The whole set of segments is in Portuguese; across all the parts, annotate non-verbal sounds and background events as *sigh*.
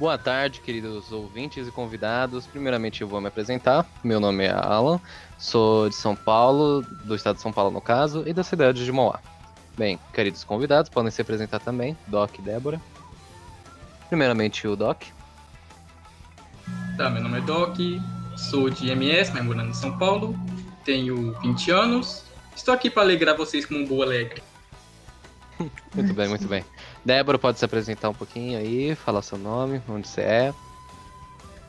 Boa tarde, queridos ouvintes e convidados. Primeiramente, eu vou me apresentar. Meu nome é Alan, sou de São Paulo, do estado de São Paulo, no caso, e da cidade de Moá. Bem, queridos convidados, podem se apresentar também, Doc e Débora. Primeiramente, o Doc. Tá, meu nome é Doc, sou de MS, mas morando em São Paulo, tenho 20 anos, estou aqui para alegrar vocês com um boa alegre. muito bem, muito bem. Débora, pode se apresentar um pouquinho aí, falar seu nome, onde você é.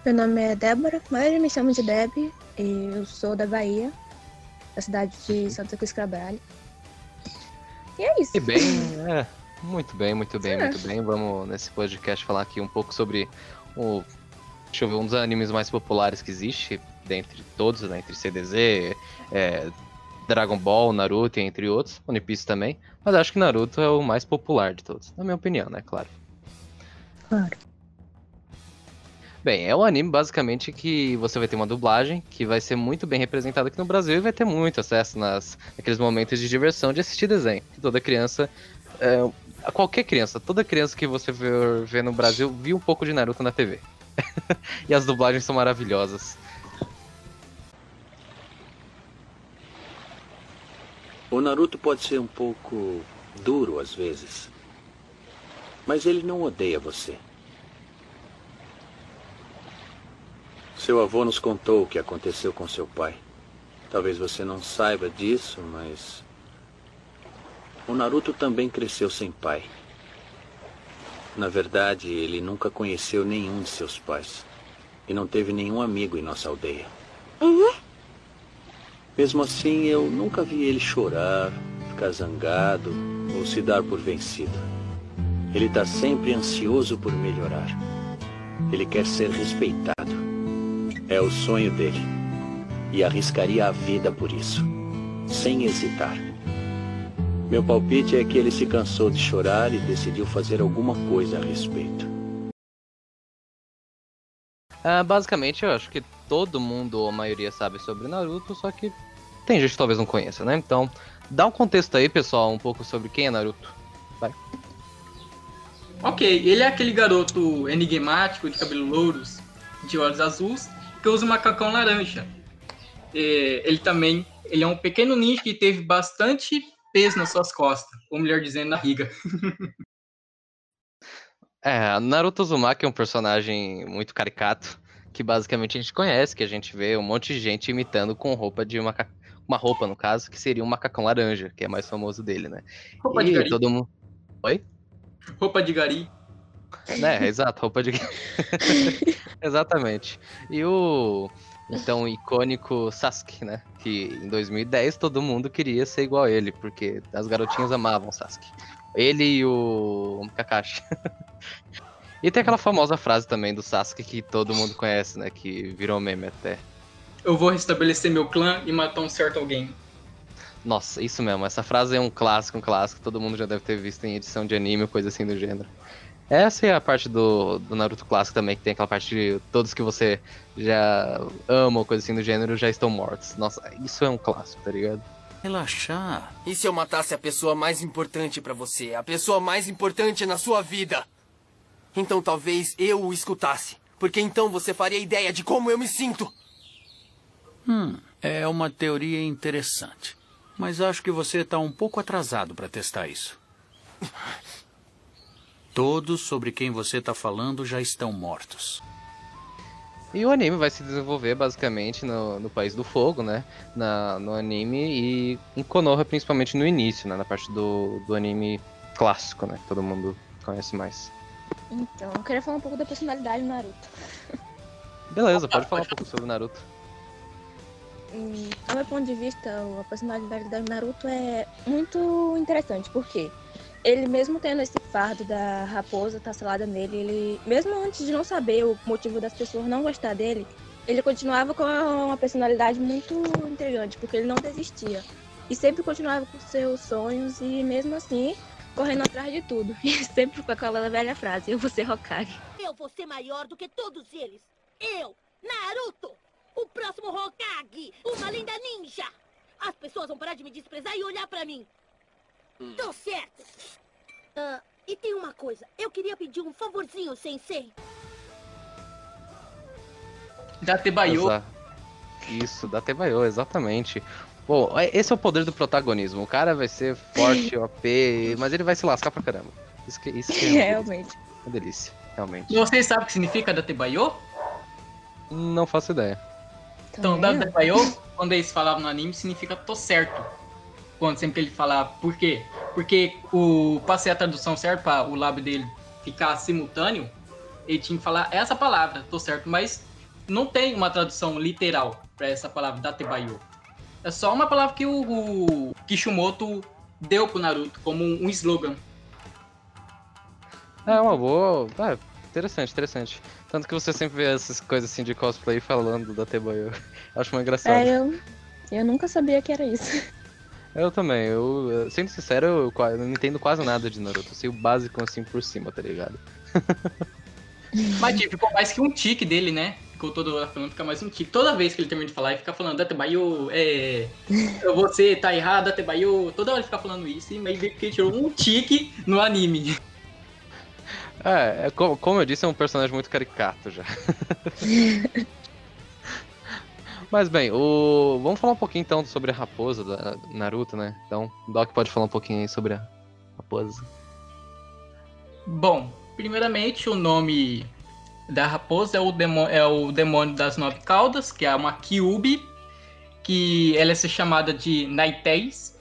Meu nome é Débora, mas me chamam de Deb, e eu sou da Bahia, da cidade de Santa Cruz Cabral. E é isso. E bem, é, muito bem, muito bem, muito bem. Vamos nesse podcast falar aqui um pouco sobre o. Deixa eu ver, um dos animes mais populares que existe, dentre todos, né? Entre CDZ, é, Dragon Ball, Naruto, entre outros, One Piece também. Mas acho que Naruto é o mais popular de todos, na minha opinião, né? Claro. Claro. Bem, é um anime basicamente que você vai ter uma dublagem que vai ser muito bem representada aqui no Brasil e vai ter muito acesso nas naqueles momentos de diversão de assistir desenho. Toda criança, é, qualquer criança, toda criança que você vê, vê no Brasil viu um pouco de Naruto na TV. *laughs* e as dublagens são maravilhosas. O Naruto pode ser um pouco duro às vezes. Mas ele não odeia você. Seu avô nos contou o que aconteceu com seu pai. Talvez você não saiba disso, mas. O Naruto também cresceu sem pai. Na verdade, ele nunca conheceu nenhum de seus pais. E não teve nenhum amigo em nossa aldeia. Uhum. Mesmo assim, eu nunca vi ele chorar, ficar zangado ou se dar por vencido. Ele está sempre ansioso por melhorar. Ele quer ser respeitado. É o sonho dele. E arriscaria a vida por isso, sem hesitar. Meu palpite é que ele se cansou de chorar e decidiu fazer alguma coisa a respeito. Ah, basicamente, eu acho que todo mundo, ou a maioria, sabe sobre Naruto, só que tem gente que talvez não conheça, né? Então, dá um contexto aí, pessoal, um pouco sobre quem é Naruto. Vai. Ok, ele é aquele garoto enigmático, de cabelo louros, de olhos azuis, que usa um macacão laranja. É, ele também ele é um pequeno ninja que teve bastante peso nas suas costas, ou melhor dizendo, na riga. *laughs* É, Naruto Uzumaki é um personagem muito caricato, que basicamente a gente conhece, que a gente vê um monte de gente imitando com roupa de uma, uma roupa, no caso, que seria um macacão laranja, que é mais famoso dele, né? Roupa e de gari. todo mundo. Oi? Roupa de gari. Né, *laughs* exato, roupa de. *laughs* Exatamente. E o então icônico Sasuke, né? Que em 2010 todo mundo queria ser igual a ele, porque as garotinhas amavam Sasuke. Ele e o Kakashi. *laughs* e tem aquela famosa frase também do Sasuke que todo mundo conhece, né? Que virou meme até. Eu vou restabelecer meu clã e matar um certo alguém. Nossa, isso mesmo. Essa frase é um clássico, um clássico. Todo mundo já deve ter visto em edição de anime ou coisa assim do gênero. Essa é a parte do, do Naruto clássico também, que tem aquela parte de todos que você já ama ou coisa assim do gênero já estão mortos. Nossa, isso é um clássico, tá ligado? Relaxar. E se eu matasse a pessoa mais importante pra você? A pessoa mais importante na sua vida? Então talvez eu o escutasse. Porque então você faria ideia de como eu me sinto. Hum, é uma teoria interessante. Mas acho que você está um pouco atrasado para testar isso. *laughs* Todos sobre quem você está falando já estão mortos. E o anime vai se desenvolver basicamente no, no País do Fogo, né? Na, no anime e em Konoha, principalmente no início, né? Na parte do, do anime clássico, né? Que todo mundo conhece mais. Então, eu queria falar um pouco da personalidade do Naruto. *laughs* Beleza, pode falar um pouco sobre o Naruto. Hum, Do meu ponto de vista, a personalidade do Naruto é muito interessante, porque ele mesmo tendo esse fardo da raposa tasselada nele, ele, mesmo antes de não saber o motivo das pessoas não gostar dele, ele continuava com uma personalidade muito intrigante, porque ele não desistia. E sempre continuava com seus sonhos e mesmo assim correndo atrás de tudo. *laughs* E sempre com aquela velha frase, eu vou ser Hokage. Eu vou ser maior do que todos eles. Eu, Naruto, o próximo Hokage, uma linda ninja. As pessoas vão parar de me desprezar e olhar pra mim. Tô certo. Ah, e tem uma coisa. Eu queria pedir um favorzinho, Sensei. Da Tebayo. Exa- Isso, da Tebayo, exatamente. Pô, é- esse é o poder do protagonismo. O cara vai ser forte, *laughs* OP, mas ele vai se lascar pra caramba. Isso que, isso que é uma *laughs* Realmente. uma delícia, realmente. E vocês sabem o que significa da Tebayo? Não faço ideia. Então, Também da não. Tebayo, quando eles falavam no anime, significa tô certo. Quando sempre ele falava, por quê? Porque o pra ser a tradução certa, para o lábio dele ficar simultâneo, ele tinha que falar essa palavra, tô certo, mas não tem uma tradução literal para essa palavra da Tebayo. É só uma palavra que o, o Kishimoto deu pro Naruto como um, um slogan. É uma boa. Ah, interessante, interessante. Tanto que você sempre vê essas coisas assim de cosplay falando da Tebayo. *laughs* Acho muito engraçado. É, eu, eu nunca sabia que era isso. Eu também, eu, sendo sincero, eu, eu não entendo quase nada de Naruto. Eu sei o básico assim por cima, tá ligado? *laughs* Mas tipo, ficou mais que um tique dele, né? Ficou toda hora falando, fica mais um tique. Toda vez que ele termina de falar, ele fica falando, Datebayo, é. Você tá errado, Datebayo. Toda hora ele fica falando isso, e meio que ele tirou um tique no anime. É, é co- como eu disse, é um personagem muito caricato já. *laughs* Mas bem, o... vamos falar um pouquinho então sobre a raposa da Naruto, né? Então, Doc pode falar um pouquinho aí sobre a raposa. Bom, primeiramente o nome da raposa é o, demo- é o demônio das nove caudas, que é uma Kyubi, que ela é chamada de Naitéis.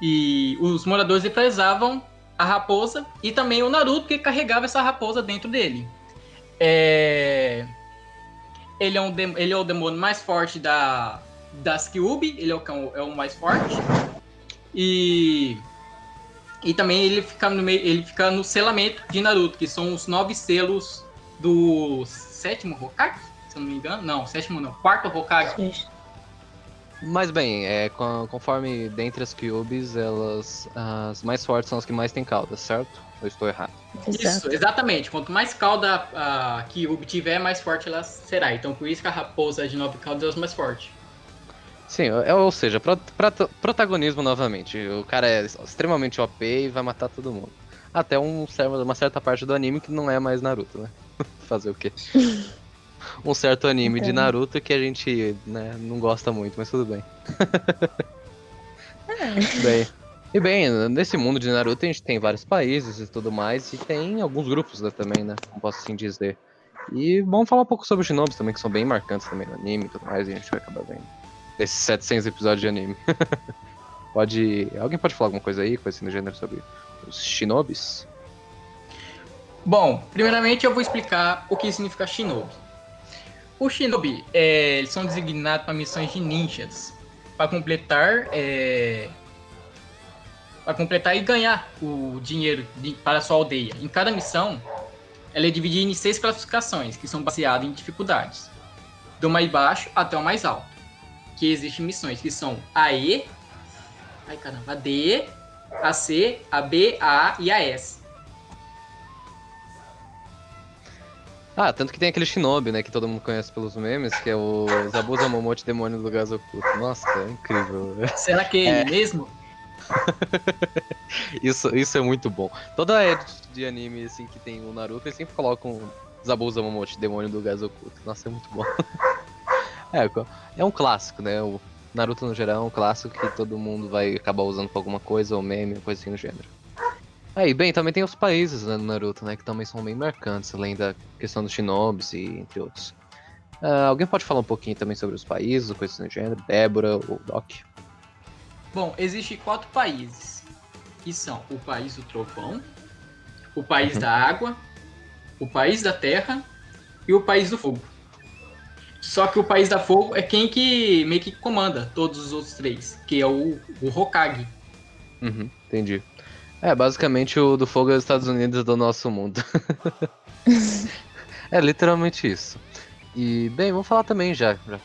E os moradores represavam a raposa e também o Naruto que carregava essa raposa dentro dele. É... Ele, é um ele é o demônio mais forte da... das Kyubi, ele é o, cão- é o mais forte. E e também ele fica no meio, ele fica no selamento de Naruto, que são os nove selos do sétimo Hokage, se eu não me engano. Não, sétimo não, quarto Hokage. Mas bem, é, con- conforme dentre as Kyubis, elas. As mais fortes são as que mais têm caudas, certo? Eu estou errado. Isso, Exato. exatamente. Quanto mais cauda a Kyubi tiver, mais forte ela será. Então por isso que a raposa de nove caudas é a mais forte. Sim, é- ou seja, pro- prota- protagonismo novamente. O cara é extremamente OP e vai matar todo mundo. Até um, uma certa parte do anime que não é mais Naruto, né? *laughs* Fazer o quê? *laughs* Um certo anime de Então. Naruto que a gente né, não gosta muito, mas tudo bem. *laughs* bem. E bem, nesse mundo de Naruto a gente tem vários países e tudo mais, e tem alguns grupos né, também, né? Como posso assim dizer. E vamos falar um pouco sobre os Shinobis também, que são bem marcantes também no anime e tudo mais, e a gente vai acabar vendo. Desses 700 episódios de anime. *laughs* pode. Alguém pode falar alguma coisa aí, coisa assim do gênero sobre os Shinobis? Bom, primeiramente eu vou explicar o que significa Shinobi. O Shinobi, é, eles são designados para missões de ninjas, para completar, é, para completar e ganhar o dinheiro de- para a sua aldeia. Em cada missão, ela é dividida em seis classificações, que são baseadas em dificuldades, do mais baixo até o mais alto. Que existem missões que são a E, ai caramba, a D, a C, a B, a A e a S. Ah, tanto que tem aquele Shinobi, né, que todo mundo conhece pelos memes, que é o Zabuza Momote Demônio do Gás Oculto. Nossa, é incrível. Será que é ele mesmo? *laughs* Isso, isso é muito bom. Toda edit de anime assim que tem o Naruto, eles sempre colocam Zabuza Momote, Demônio do Gás Oculto. Nossa, é muito bom. *laughs* é, é um clássico, né? O Naruto no geral é um clássico que todo mundo vai acabar usando pra alguma coisa, ou meme, ou coisa assim no gênero. Aí, bem, também tem os países né, no Naruto, né? Que também são bem marcantes, além da questão dos shinobis e entre outros. Ah, alguém pode falar um pouquinho também sobre os países, ou coisa assim do gênero? Débora ou Doc? Bom, existem quatro países, que são o país do trovão, o país da água, o país da terra e o país do fogo. Só que o país da fogo é quem que meio que comanda todos os outros três, que é o, o Hokage. Uhum, entendi. É, basicamente o do fogo é os Estados Unidos do nosso mundo. *laughs* é literalmente isso. E, bem, vamos falar também já, já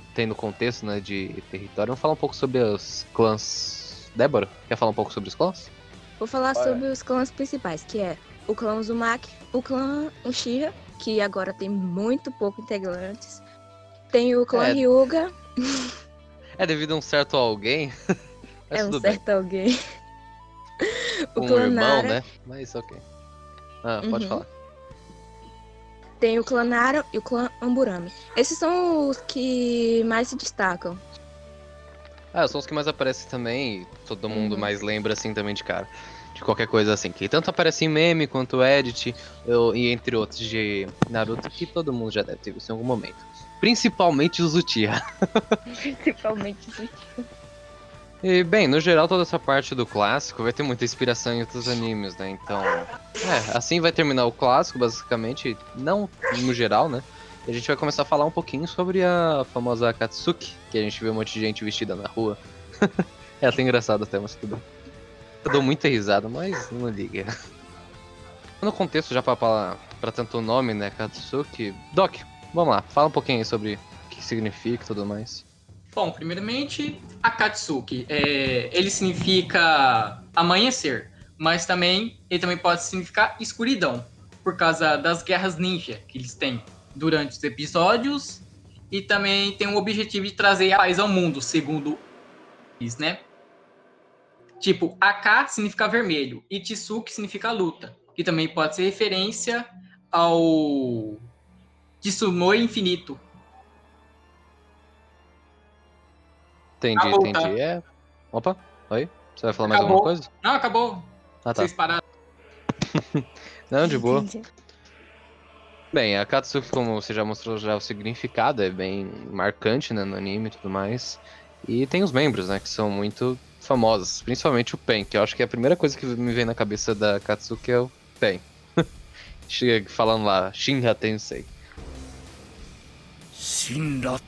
tendo contexto né, de território, vamos falar um pouco sobre os clãs. Débora, quer falar um pouco sobre os clãs? Vou falar Bora. sobre os clãs principais, que é o clã Uzumaki, o clã Uchiha, que agora tem muito pouco integrantes. Tem o clã É. Ryuga, *laughs* É devido a um certo alguém. *laughs* É um tudo bem. certo alguém. *laughs* o Um clã irmão, Nara, né? Mas ok. Ah, pode Uhum. falar. Tem o clã Nara e o clã Amburami. Esses são os que mais se destacam. Ah, são os que mais aparecem também, e todo mundo Uhum. mais lembra assim também de cara. De qualquer coisa assim, que tanto aparece em meme quanto edit, eu- e entre outros de Naruto, que todo mundo já deve ter visto em algum momento. Principalmente os *laughs* Uchiha. Principalmente isso. E, bem, no geral, toda essa parte do clássico vai ter muita inspiração em outros animes, né? Então, é, assim vai terminar o clássico, basicamente, não no geral, né? E a gente vai começar a falar um pouquinho sobre a famosa Akatsuki, que a gente vê um monte de gente vestida na rua. *laughs* é até engraçado até, mas tudo. Eu dou muita risada, mas não liga. No contexto, já pra tanto o nome, né, Akatsuki... Doc, vamos lá, fala um pouquinho sobre o que significa e tudo mais. Bom, primeiramente, Akatsuki. É, ele significa amanhecer, mas também ele também pode significar escuridão, por causa das guerras ninja que eles têm durante os episódios e também tem o objetivo de trazer a paz ao mundo, segundo eles, né? Tipo, AK significa vermelho e Tsuki significa luta, que também pode ser referência ao Tsunoe Infinito, Entendi, Acabou, entendi. É. Opa, oi? Você vai falar mais Acabou. alguma coisa? Não, acabou. Ah, tá. Vocês pararam. *laughs* Não, de boa. Entendi. Bem, a Katsuki, como você já mostrou já o significado, é bem marcante, né, no anime e tudo mais. E tem os membros, né, que são muito famosos, principalmente o Pen, que eu acho que é a primeira coisa que me vem na cabeça da Katsuki é o Pen. *laughs* Chega falando lá, Shinra Tensei. 神羅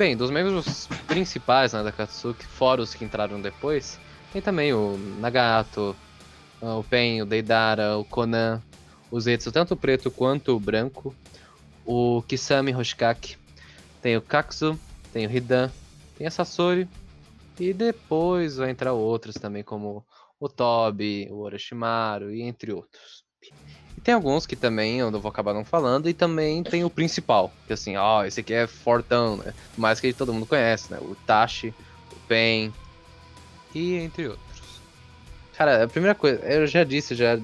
bem, dos membros principais né, da Katsuki, fora os que entraram depois, tem também o Nagato, ah, o Pen, o Deidara, o Conan, o Zetsu, tanto o preto quanto o branco, o Kisame Hoshikaki, tem o Kakuzu, tem o Hidan, tem a Sasori, e depois vai entrar outros também, como o Tobi, o Orochimaru e entre outros. E tem alguns que também eu não vou acabar não falando, e também tem o principal, que assim, ó, esse aqui é fortão, né? Mais que todo mundo conhece, né? O Tashi, o Pen, e entre outros. Cara, a primeira coisa, eu já disse já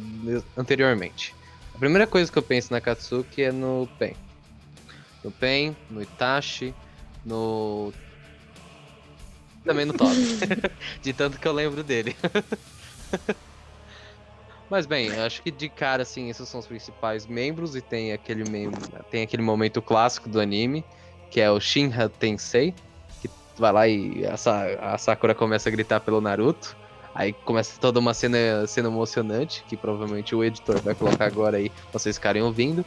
anteriormente. A primeira coisa que eu penso na Katsuki é no Pen. No Pen, no Itachi, no. Também no Tobi. *laughs* *laughs* de tanto que eu lembro dele. *laughs* Mas bem, acho que de cara, assim, esses são os principais membros e tem aquele tem aquele momento clássico do anime, que é o Shinra Tensei, que vai lá e a, a Sakura começa a gritar pelo Naruto. Aí começa toda uma cena, cena emocionante, que provavelmente o editor vai colocar agora aí, vocês ficarem ouvindo.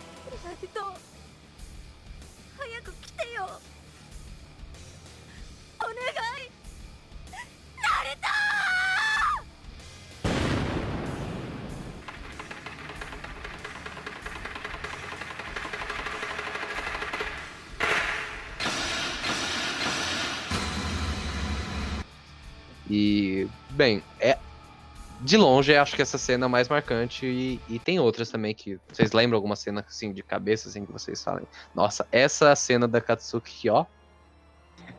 Longe, acho que essa cena é mais marcante. E, e tem outras também que. Vocês lembram alguma cena assim de cabeça, assim, que vocês falem? Nossa, essa cena da Katsuki, ó.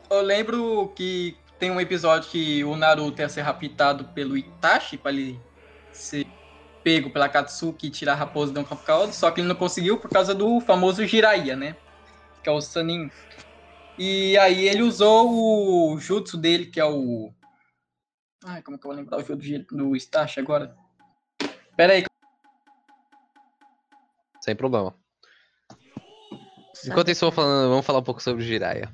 Eu lembro que tem um episódio que o Naruto ia ser raptado pelo Itachi pra ele ser pego pela Katsuki e tirar a raposa de um caldo, só que ele não conseguiu por causa do famoso Jiraiya, né? Que é o Sanin. E aí ele usou o jutsu dele, que é o. Ai, como que eu vou lembrar o jutsu de- do Itachi agora? Pera aí, Sem problema. Enquanto isso, vamos, falando, vamos falar um pouco sobre o Jiraiya.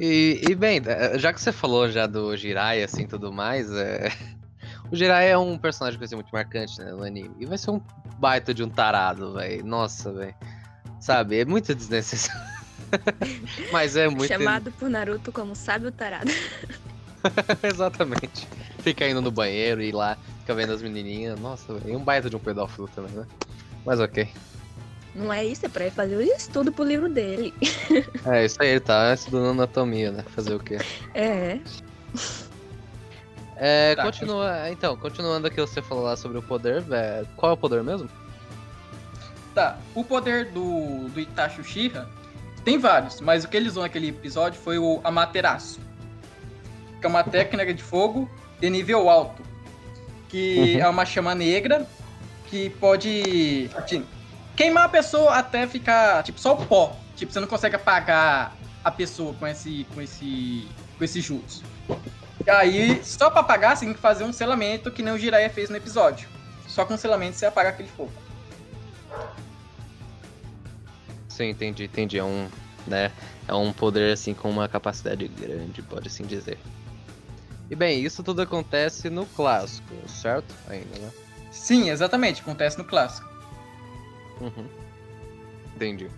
E, e, bem, eh, já que você falou já do Jiraiya, assim, tudo mais, é... *laughs* o Jiraiya é um personagem que vai ser muito marcante né, no anime. E vai ser um baita de um tarado, velho. Nossa, velho. Sabe, é muito desnecessário. *laughs* Mas é muito... Chamado por Naruto como sábio tarado. *laughs* *laughs* Exatamente. Fica indo no banheiro e ir lá, fica vendo as menininhas. Nossa, velho. É um baita de um pedófilo também, né? Mas ok. Não é isso, é pra ele fazer o estudo pro livro dele. *laughs* É, isso aí, ele tá estudando anatomia, né? Fazer o quê? É. É, Tá, continua. Então, continuando aqui, você falou lá sobre o poder, velho. Qual é o poder mesmo? Tá, o poder do, do Itachi Uchiha Tem vários, mas o que ele usou naquele episódio foi o Amaterasu. Que é uma técnica de fogo de nível alto. Que Uhum. é uma chama negra que pode assim, queimar a pessoa até ficar, tipo, só o pó. Tipo, você não consegue apagar a pessoa com esse, com esse, com esse jutsu. E aí, só pra apagar, você tem que fazer um selamento que nem o Jiraiya fez no episódio. Só com selamento você apaga aquele fogo. Sim, entendi, entendi. É um, né, é um poder assim com uma capacidade grande, pode assim dizer. E bem, isso tudo acontece no clássico, certo? Ainda, né? Sim, exatamente, acontece no clássico. Uhum. Entendi.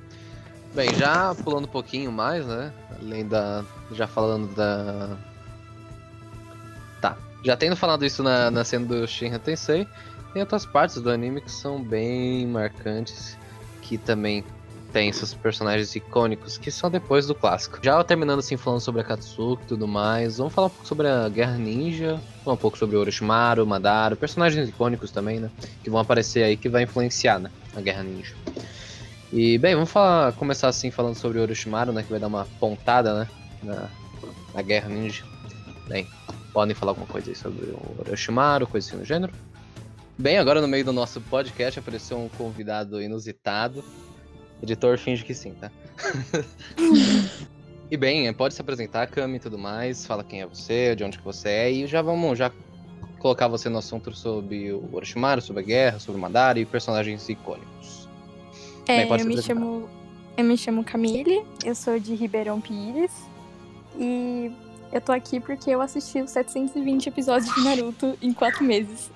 Bem, já pulando um pouquinho mais, né? Além da. Já falando da. Tá. Já tendo falado isso na, na cena do Shinra Tensei, tem outras partes do anime que são bem marcantes, que também tem seus personagens icônicos, que são depois do clássico. Já terminando assim, falando sobre a Katsuki e tudo mais, vamos falar um pouco sobre a Guerra Ninja, falar um pouco sobre o Orochimaru, Madara, personagens icônicos também, né? Que vão aparecer aí, que vai influenciar, né? A Guerra Ninja. E, bem, vamos falar, começar assim falando sobre o Orochimaru, né? Que vai dar uma pontada, né? Na, na Guerra Ninja. Bem, podem falar alguma coisa aí sobre o Orochimaru, coisa assim do gênero? Bem, agora no meio do nosso podcast apareceu um convidado inusitado. Editor finge que sim, tá? *laughs* e bem, pode se apresentar, Cami e tudo mais, fala quem é você, de onde que você é, e já vamos já colocar você no assunto sobre o Orochimaru, sobre a guerra, sobre o Madara e personagens icônicos. É, Bem, eu me chamo eu me chamo Camille, eu sou de Ribeirão Pires e eu tô aqui porque eu assisti os 720 episódios de Naruto em quatro meses.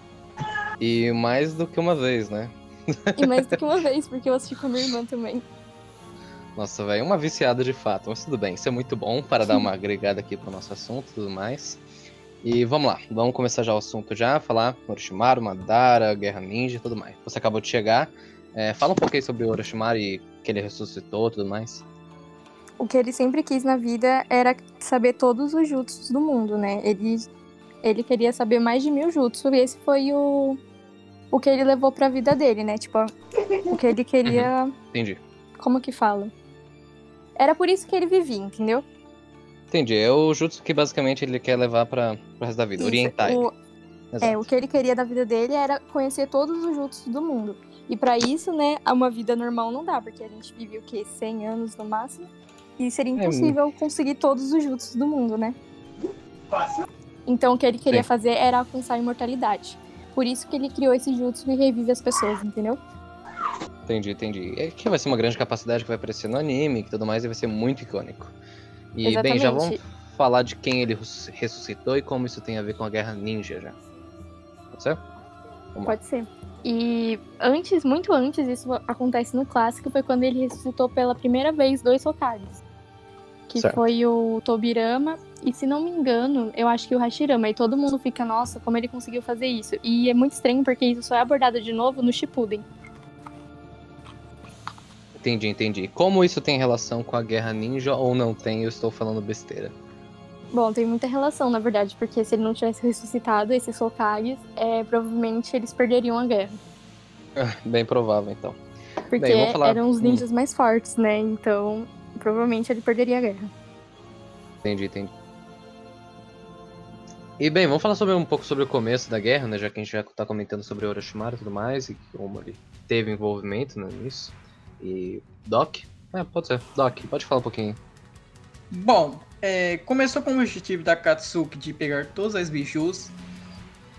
E mais do que uma vez, né? E mais do que uma vez, porque eu assisti com a minha irmã também. Nossa, velho, uma viciada de fato, mas tudo bem, isso é muito bom para dar uma agregada aqui pro nosso assunto e tudo mais. E vamos lá, vamos começar já o assunto já, falar Orochimaru, Madara, Guerra Ninja e tudo mais. Você acabou de chegar, é, fala um pouquinho sobre o Orochimaru e que ele ressuscitou e tudo mais. O que ele sempre quis na vida era saber todos os jutsus do mundo, né? Ele, ele queria saber mais de mil jutsus, e esse foi o, o que ele levou pra vida dele, né? Tipo, o que ele queria. Entendi. Como que fala? Era por isso que ele vivia, entendeu? Entendi, é o jutsu que basicamente ele quer levar para pro resto da vida, Isso, orientar ele. o- Exato. É, o que ele queria da vida dele era conhecer todos os jutsus do mundo. E pra isso, né, uma vida normal não dá, porque a gente vive o quê? 100 anos no máximo. E seria impossível conseguir todos os jutsus do mundo, né? Então o que ele queria Sim. fazer era alcançar a imortalidade. Por isso que ele criou esse jutsu e revive as pessoas, entendeu? Entendi, entendi. É que vai ser uma grande capacidade que vai aparecer no anime e tudo mais, e vai ser muito icônico. E bem, já vamos Exatamente. falar de quem ele res- ressuscitou e como isso tem a ver com a Guerra Ninja já. Pode ser? Vamos lá. Pode ser. E antes, muito antes, isso acontece no clássico, foi quando ele ressuscitou pela primeira vez dois Hokages. Que Certo. foi o Tobirama e, se não me engano, eu acho que o Hashirama. E todo mundo fica, nossa, como ele conseguiu fazer isso. E é muito estranho porque isso só é abordado de novo no Shippuden. Entendi, entendi. Como isso tem relação com a Guerra Ninja ou não tem, eu estou falando besteira. Bom, tem muita relação, na verdade, porque se ele não tivesse ressuscitado esses Hokages, é, provavelmente eles perderiam a guerra. Bem provável, então. Porque Bem, falar- eram os ninjas mais fortes, né? Então, provavelmente ele perderia a guerra. Entendi, entendi. E bem, vamos falar sobre um pouco sobre o começo da guerra, né? Já que a gente já tá comentando sobre o Orochimaru e tudo mais, e como ele teve envolvimento né, nisso. E. Doc? É, pode ser. Doc, pode falar um pouquinho. Bom, é, começou com o objetivo da Katsuki de pegar todas as bijus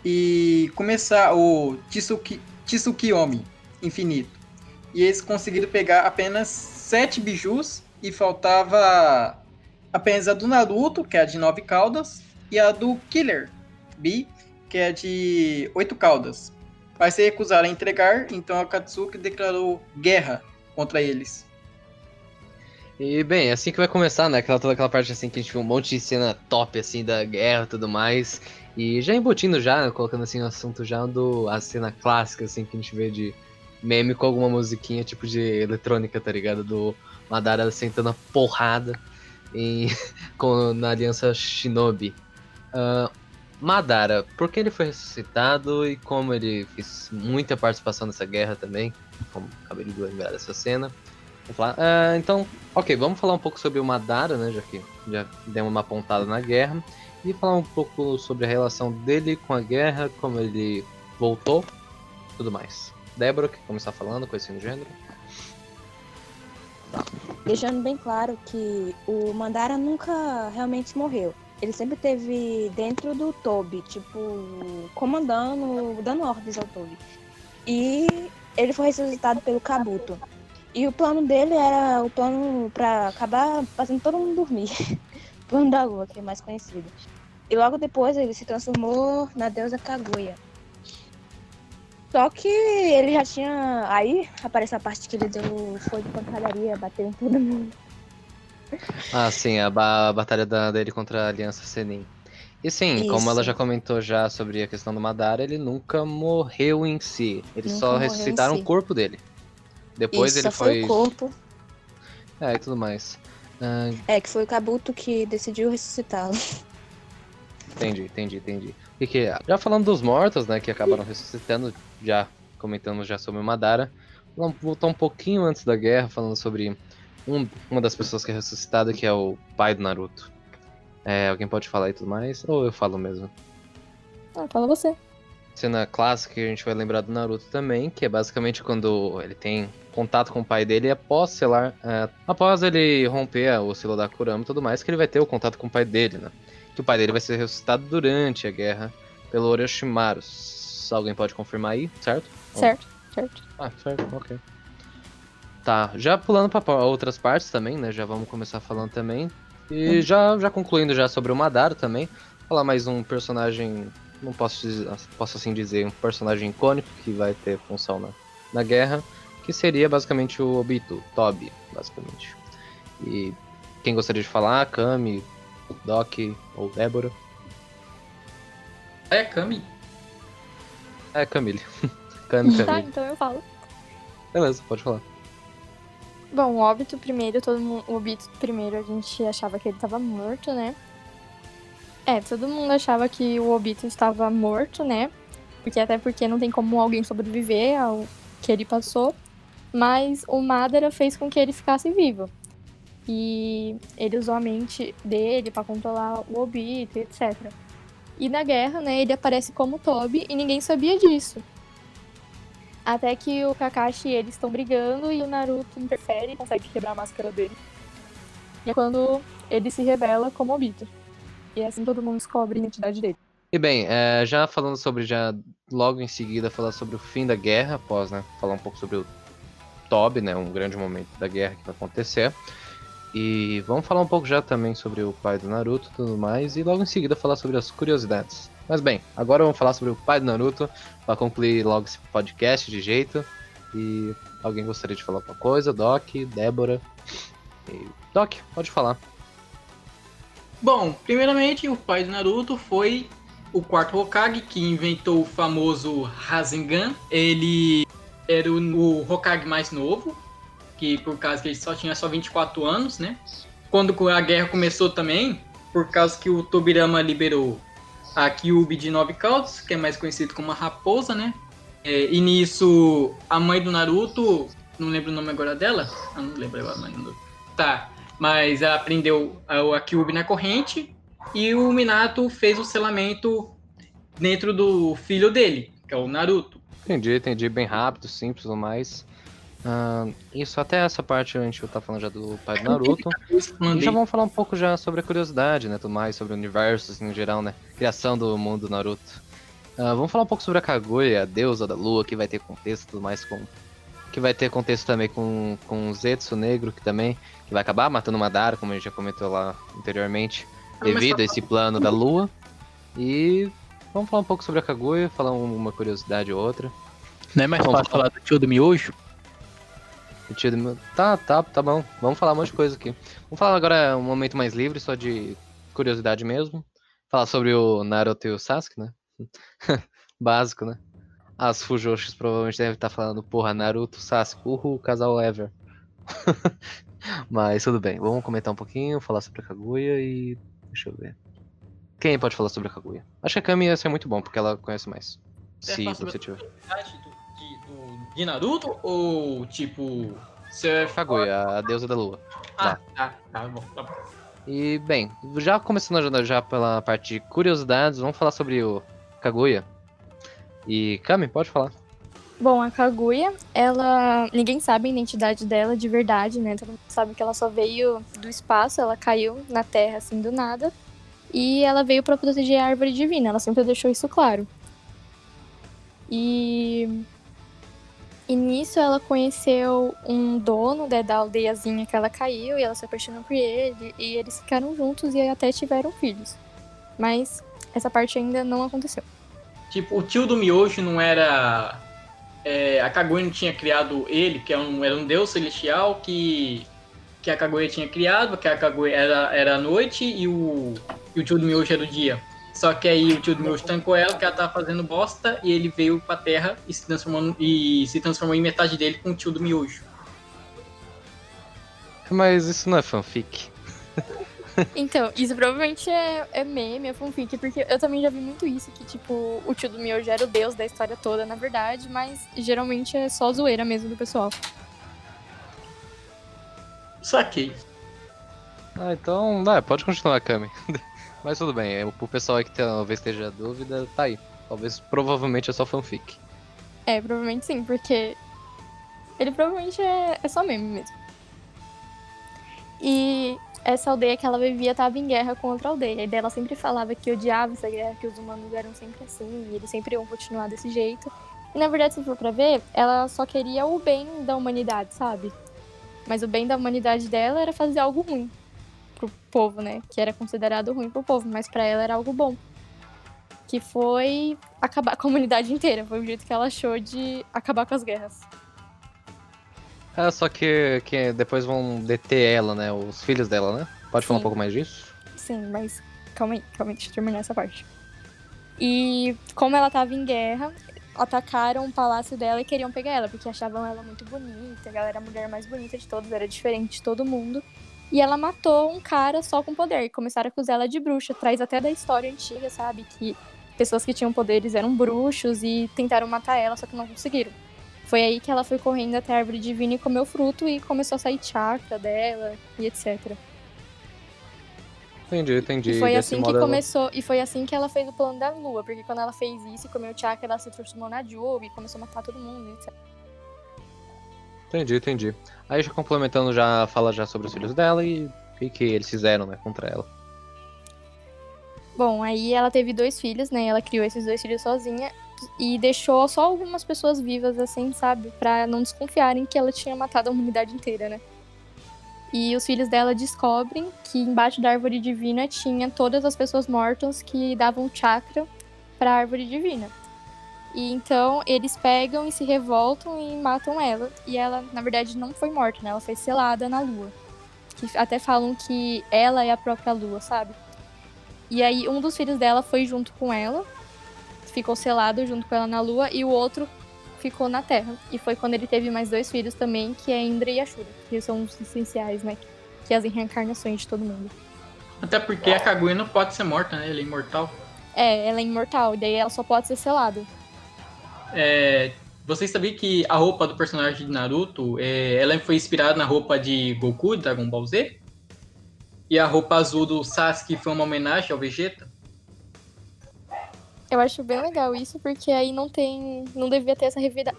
e começar o Tsuki, Tsukiyomi infinito. E eles conseguiram pegar apenas sete bijus e faltava apenas a do Naruto, que é a de nove caudas, e a do Killer Bee, que é de oito caudas. Mas se recusaram a entregar, então a Katsuki declarou guerra contra eles. E bem, é assim que vai começar, né? Aquela, toda aquela parte assim que a gente viu um monte de cena top assim da guerra e tudo mais. E já embutindo já, colocando assim o assunto já do a cena clássica assim que a gente vê de meme com alguma musiquinha tipo de eletrônica, tá ligado? Do Madara sentando a porrada em, *laughs* com, na aliança Shinobi. Ah, Madara, por que ele foi ressuscitado e como ele fez muita participação nessa guerra também, como acabei de lembrar dessa cena. Ah, então, ok, vamos falar um pouco sobre o Madara, né? Já que já demos uma pontada na guerra. E falar um pouco sobre a relação dele com a guerra, como ele voltou, tudo mais. Débora, que começar falando, conhecendo o gênero. Deixando bem claro que o Mandara nunca realmente morreu. Ele sempre teve dentro do Toby, tipo, comandando, dando ordens ao Toby. E ele foi ressuscitado pelo Kabuto. E o plano dele era o plano para acabar fazendo todo mundo dormir. *laughs* o plano da lua, que é mais conhecido. E logo depois ele se transformou na deusa Kaguya. Só que ele já tinha. Aí aparece a parte que ele deu foi de pancadaria, bateu em todo mundo. Ah, sim, a, ba a batalha da, dele contra a Aliança Senin. E sim, Isso. como ela já comentou já sobre a questão do Madara, ele nunca morreu em si. Eles nunca só ressuscitaram si. o corpo dele. Depois Isso, ele foi. foi o corpo. É, e tudo mais. Uh... É, que foi o Kabuto que decidiu ressuscitá-lo. Entendi, entendi, entendi. E que, já falando dos mortos, né, que acabaram ressuscitando, já comentando já sobre o Madara, vamos voltar um pouquinho antes da guerra, falando sobre um, uma das pessoas que é ressuscitada, que é o pai do Naruto. É, alguém pode falar e tudo mais? Ou eu falo mesmo? Ah, fala você. Cena clássica que a gente vai lembrar do Naruto também, que é basicamente quando ele tem contato com o pai dele após selar, é, após ele romper o selo da Kurama e tudo mais, que ele vai ter o contato com o pai dele, né? Que o pai dele vai ser ressuscitado durante a guerra pelo Orochimaru. Alguém pode confirmar aí, certo? Certo, certo. Ah, certo, ok. Tá, já pulando para outras partes também, né? Já vamos começar falando também. E hum. já, já concluindo já sobre o Madara também. Falar mais um personagem, não posso, posso assim dizer, um personagem icônico que vai ter função na, na guerra, que seria basicamente o Obito, Toby, basicamente. E quem gostaria de falar? Kami, Doc ou Débora? É, Kami. É, Camille. *laughs* Kami, Camille. Tá, então eu falo. Beleza, pode falar. Bom, o óbito primeiro, todo mundo, o óbito primeiro a gente achava que ele estava morto, né? É, todo mundo achava que o Obito estava morto, né? Porque até porque não tem como alguém sobreviver ao que ele passou. Mas o Madara fez com que ele ficasse vivo. E ele usou a mente dele para controlar o Obito, etc. E na guerra, né, ele aparece como Toby e ninguém sabia disso. Até que o Kakashi e eles estão brigando e o Naruto interfere e consegue quebrar a máscara dele. E é quando ele se revela como Obito. E é assim todo mundo descobre a identidade dele. E bem, é, já falando sobre, já logo em seguida, falar sobre o fim da guerra, após, né, falar um pouco sobre o Toby, né, um grande momento da guerra que vai acontecer. E vamos falar um pouco já também sobre o pai do Naruto e tudo mais, e logo em seguida falar sobre as curiosidades. Mas bem, agora vamos falar sobre o pai do Naruto, para concluir logo esse podcast de jeito. E alguém gostaria de falar alguma coisa? Doc, Débora. E... Doc, pode falar. Bom, primeiramente, o pai do Naruto foi o quarto Hokage que inventou o famoso Rasengan. Ele era o, Hokage mais novo, que por causa que ele só tinha só 24 anos, né? Quando a guerra começou também, por causa que o Tobirama liberou a Kyubi de Nove Caudos, que é mais conhecido como a Raposa, né? É, e nisso, a mãe do Naruto, não lembro o nome agora dela, ah, não lembro agora, mas não... Tá, mas ela prendeu a, a na corrente e o Minato fez o selamento dentro do filho dele, que é o Naruto. Entendi, entendi, bem rápido, simples, mais. Uh, isso, até essa parte a gente tá falando já do pai do *laughs* Naruto. e já vamos falar um pouco já sobre a curiosidade, né? Tudo mais, sobre o universo assim, em geral, né? Criação do mundo do Naruto. Uh, vamos falar um pouco sobre a Kaguya, a deusa da lua, que vai ter contexto tudo mais com. Que vai ter contexto também com, com o Zetsu Negro, que também que vai acabar matando Madara, como a gente já comentou lá anteriormente, devido a esse plano da lua. E vamos falar um pouco sobre a Kaguya, falar uma curiosidade ou outra. Não é mais fácil falar do tio do Miojo? Tá, tá, tá bom. Vamos falar um monte de coisa aqui. Vamos falar agora um momento mais livre, só de curiosidade mesmo. Falar sobre o Naruto e o Sasuke, né? *laughs* Básico, né? As Fujoshis provavelmente devem estar falando, porra, Naruto, Sasuke, uhul, casal ever. *laughs* Mas tudo bem, vamos comentar um pouquinho, falar sobre a Kaguya e. Deixa eu ver. Quem pode falar sobre a Kaguya? Acho que a Kami ia ser muito bom, porque ela conhece mais. Se você tiver de Naruto ou tipo Você é Kaguya, a deusa da lua. Ah, tá, tá bom, tá bom. E, bem, já começando já pela parte de curiosidades, vamos falar sobre o Kaguya. E, Kami, pode falar. Bom, a Kaguya, ela. Ninguém sabe a identidade dela de verdade, né? Todo mundo sabe que ela só veio do espaço, ela caiu na Terra assim do nada. E ela veio para proteger a árvore divina, ela sempre deixou isso claro. E. E nisso ela conheceu um dono né, da aldeiazinha que ela caiu e ela se apaixonou por ele. E eles ficaram juntos e até tiveram filhos. Mas essa parte ainda não aconteceu. Tipo, o tio do Miojo não era. É, a Kaguya tinha criado ele, que era um, era um deus celestial que, que a Kaguya tinha criado, que a Kaguya era, era a noite e o, e o tio do Miojo era o dia. Só que aí o tio do Miojo tancou ela, que ela tava fazendo bosta, e ele veio pra terra e se transformou, e se transformou em metade dele com o tio do Miojo. Mas isso não é fanfic. *laughs* Então, isso provavelmente é, é meme, é fanfic, porque eu também já vi muito isso, que, tipo, o tio do Miojo era o deus da história toda, na verdade, mas geralmente é só zoeira mesmo do pessoal. Saquei. Ah, então, é, pode continuar, Kami. *laughs* Mas tudo bem, é, pro pessoal aí que talvez esteja dúvida, tá aí. Talvez, provavelmente é só fanfic. É, provavelmente sim, porque ele provavelmente é, é só meme mesmo. E essa aldeia que ela vivia estava em guerra com outra aldeia. E daí ela sempre falava que odiava essa guerra, que os humanos eram sempre assim, e eles sempre iam continuar desse jeito. E na verdade, se for pra ver, ela só queria o bem da humanidade, sabe? Mas o bem da humanidade dela era fazer algo ruim pro povo, né? Que era considerado ruim pro povo, mas para ela era algo bom. Que foi acabar com a humanidade inteira. Foi o jeito que ela achou de acabar com as guerras. É, só que, que depois vão deter ela, né? Os filhos dela, né? Pode falar Sim. um pouco mais disso? Sim, mas calma aí, calma aí, deixa eu terminar essa parte. E como ela tava em guerra, atacaram o palácio dela e queriam pegar ela, porque achavam ela muito bonita, ela era a mulher mais bonita de todos, era diferente de todo mundo. E ela matou um cara só com poder, e começaram a acusar ela de bruxa, traz até da história antiga, sabe? Que pessoas que tinham poderes eram bruxos e tentaram matar ela, só que não conseguiram. Foi aí que ela foi correndo até a árvore divina e comeu fruto e começou a sair chakra dela e etc. Entendi, entendi. E foi assim que modo ela- começou, e foi assim que ela fez o plano da lua, porque quando ela fez isso e comeu chakra, ela se transformou na Jubi e começou a matar todo mundo, etc. Entendi, entendi. Aí já complementando, já fala já sobre os filhos dela e o que, que eles fizeram, né, contra ela. Bom, aí ela teve dois filhos, né? Ela criou esses dois filhos sozinha e deixou só algumas pessoas vivas, assim, sabe? Pra não desconfiarem que ela tinha matado a humanidade inteira, né? E os filhos dela descobrem que embaixo da árvore divina tinha todas as pessoas mortas que davam chakra pra árvore divina. E então eles pegam e se revoltam e matam ela. E ela, na verdade, não foi morta, né? Ela foi selada na lua. Que até falam que ela é a própria lua, sabe? E aí um dos filhos dela foi junto com ela, ficou selado junto com ela na lua, e o outro ficou na terra. E foi quando ele teve mais dois filhos também, que é Indra e Ashura, que são os essenciais, né? Que é as reencarnações de todo mundo. Até porque a Kaguya não pode ser morta, né? Ela é imortal. É, ela é imortal, e daí ela só pode ser selada. É, vocês sabiam que a roupa do personagem de Naruto, é, ela foi inspirada na roupa de Goku, de Dragon Ball Z? E a roupa azul do Sasuke foi uma homenagem ao Vegeta? Eu acho bem legal isso, porque aí não tem. não devia ter essa revida,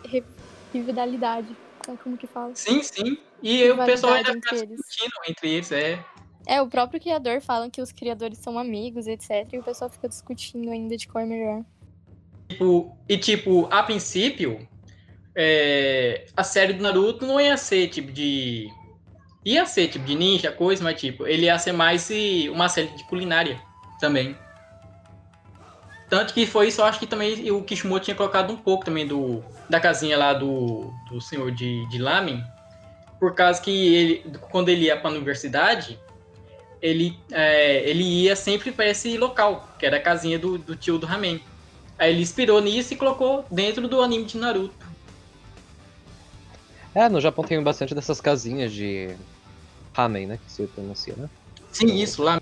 rivalidade. Então, como que fala? Sim, sim. E o pessoal ainda fica entre eles. discutindo entre eles, é. É, o próprio criador fala que os criadores são amigos, etc. E o pessoal fica discutindo ainda de qual é melhor. Tipo, e tipo, a princípio, é, a série do Naruto não ia ser tipo de. Ia ser tipo de ninja, coisa, mas tipo, ele ia ser mais uma série de culinária também. Tanto que foi isso, eu acho que também o Kishimoto tinha colocado um pouco também do, da casinha lá do, do senhor de, de Lamen. Por causa que ele, quando ele ia para a universidade, ele, é, ele ia sempre para esse local, que era a casinha do, do tio do Ramen. Aí ele inspirou nisso e colocou dentro do anime de Naruto. É, no Japão tem bastante dessas casinhas de ramen, né? Que se pronuncia, né? Sim, isso lá.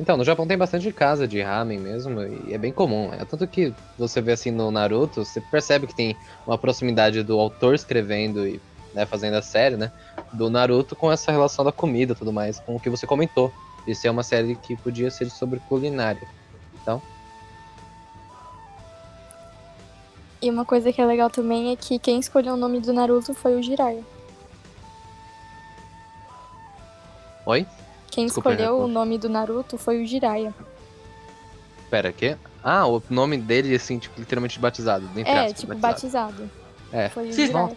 Então, no Japão tem bastante casa de ramen mesmo, e é bem comum. É tanto que você vê assim no Naruto, você percebe que tem uma proximidade do autor escrevendo e né, fazendo a série, né, do Naruto com essa relação da comida e tudo mais, com o que você comentou. Isso é uma série que podia ser sobre culinária. Então, E uma coisa que é legal também é que quem escolheu o nome do Naruto foi o Jiraiya. oi? Quem Desculpa, escolheu o nome do Naruto foi o Jiraiya. Pera, que? Ah, o nome dele, assim, tipo, literalmente batizado. Entre É, aspas, tipo, batizado. É. Foi o Sim. Jiraiya.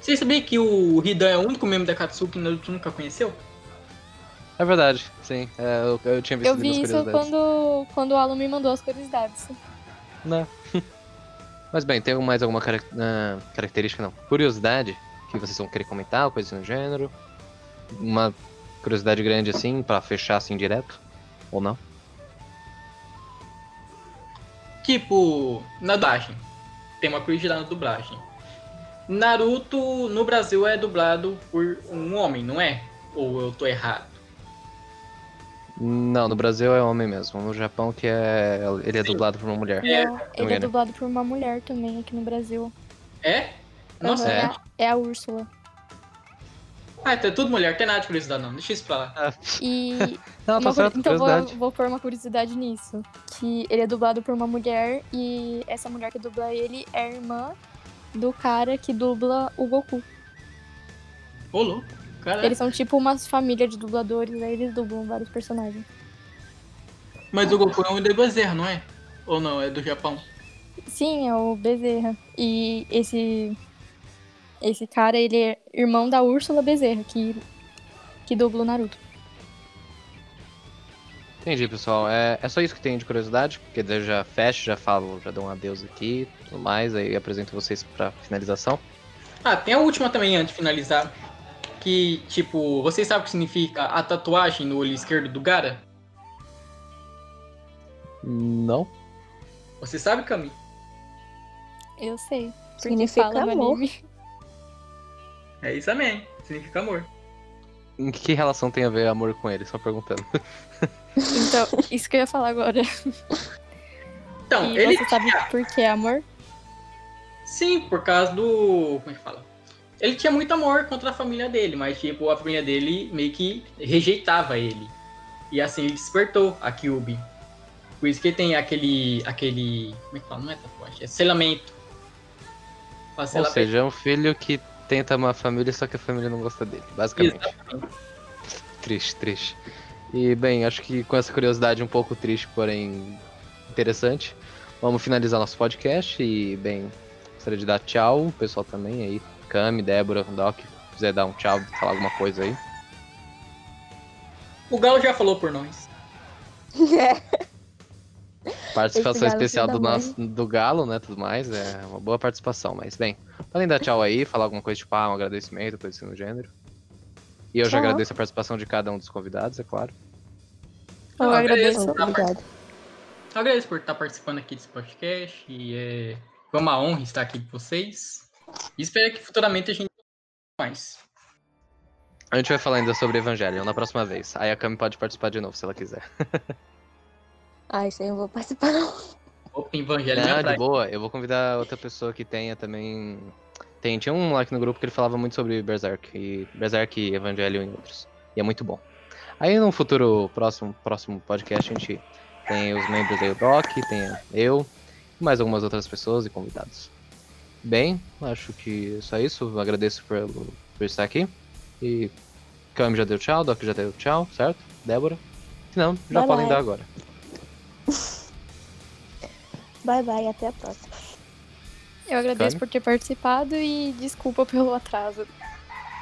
Você sabia que o Hidan é o único membro da Katsuki que o Naruto nunca conheceu? É verdade, sim. É, eu, eu tinha visto Eu vi isso quando, quando o Alan me mandou as curiosidades. Né? *laughs* Mas bem, tem mais alguma carac- ah, característica, não? Curiosidade que vocês vão querer comentar, coisa no gênero? Uma curiosidade grande assim, pra fechar assim direto? Ou não? Tipo, na dublagem. Tem uma curiosidade na dublagem. Naruto no Brasil é dublado por um homem, não é? Ou eu tô errado? Não, no Brasil é homem mesmo. No Japão que é. Ele é dublado por uma mulher. É, ele é engano. dublado por uma mulher também aqui no Brasil. É? Nossa, Aham, é? é, a- é a Úrsula. Ah, então é tudo mulher, tem nada de curiosidade não. Deixa isso pra lá. Ah, E *laughs* Não, uma tá certo, então vou, vou pôr uma curiosidade nisso. Que ele é dublado por uma mulher e essa mulher que dubla ele é a irmã do cara que dubla o Goku. Ô, louco. Cara, Eles são tipo uma família de dubladores, aí eles dublam vários personagens. Mas o Goku é um de Bezerra, não é? Ou não, é do Japão? Sim, é o Bezerra. E esse esse cara, ele é irmão da Úrsula Bezerra, que que dubla o Naruto. Entendi, pessoal. É, é só isso que tem de curiosidade, porque daí eu já fecho, já falo, já dou um adeus aqui tudo mais, aí apresento vocês pra finalização. Ah, tem a última também antes de finalizar. Que, tipo, vocês sabem o que significa a tatuagem no olho esquerdo do Gara? Não? Você sabe, Cami? Eu sei. Significa fala no amor. anime. É isso também. Significa amor. Em que relação tem a ver amor com ele? Só perguntando. Então, isso que eu ia falar agora. Então, e ele você sabe por que amor? Sim, por causa do. Como é que fala? Ele tinha muito amor contra a família dele, mas tipo, a família dele meio que rejeitava ele. E assim ele despertou a Kyubi. Por isso que tem aquele. aquele. Como é que fala? Não é tatuagem, é selamento. Ou seja, é um filho que tenta amar a família, só que a família não gosta dele, basicamente. Exatamente. Triste, triste. E bem, acho que com essa curiosidade um pouco triste, porém interessante, vamos finalizar nosso podcast e bem, gostaria de dar tchau, o pessoal também aí, Cami, Débora, Doc, se quiser dar um tchau, falar alguma coisa aí. O Galo já falou por nós. *laughs* *laughs* Participação especial do nosso do Galo, né, tudo mais, é uma boa participação, mas bem, podem dar tchau aí, falar alguma coisa tipo, ah, um agradecimento, coisa assim no gênero. E eu já Tchau. agradeço a participação de cada um dos convidados, é claro. Eu agradeço. agradeço. Obrigada. Eu agradeço por estar participando aqui desse podcast. E é... foi uma honra estar aqui com vocês. E espero que futuramente a gente mais. A gente vai falar ainda sobre Evangelion na próxima vez. Aí a Cami pode participar de novo, se ela quiser. *laughs* Ah, isso aí eu não vou participar, não. Opa, Evangelho de boa. Eu vou convidar outra pessoa que tenha também. Tem, tinha um lá aqui no grupo que ele falava muito sobre Berserk. E Berserk, e Evangelion e outros. E é muito bom. Aí no futuro próximo, próximo podcast a gente tem os membros aí, o Doc, tem eu, e mais algumas outras pessoas e convidados. Bem, acho que é só isso. Eu agradeço por, por estar aqui. E Cami já deu tchau, Doc já deu tchau, certo? Débora? Se não, já Bye, podem bye. dar agora. Bye, bye, até a próxima. Eu agradeço por ter participado e desculpa pelo atraso.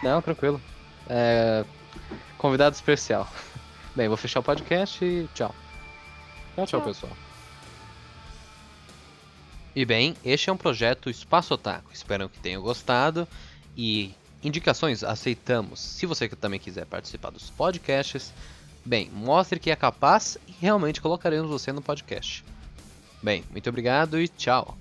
Não, tranquilo. É, Convidado especial. *laughs* Bem, vou fechar o podcast e tchau. Tchau, tchau, Tchau. pessoal. E bem, este é um projeto Espaço Otaku. Espero que tenham gostado. E indicações aceitamos. Se você também quiser participar dos podcasts, bem, mostre que é capaz e realmente colocaremos você no podcast. Bem, muito obrigado e tchau.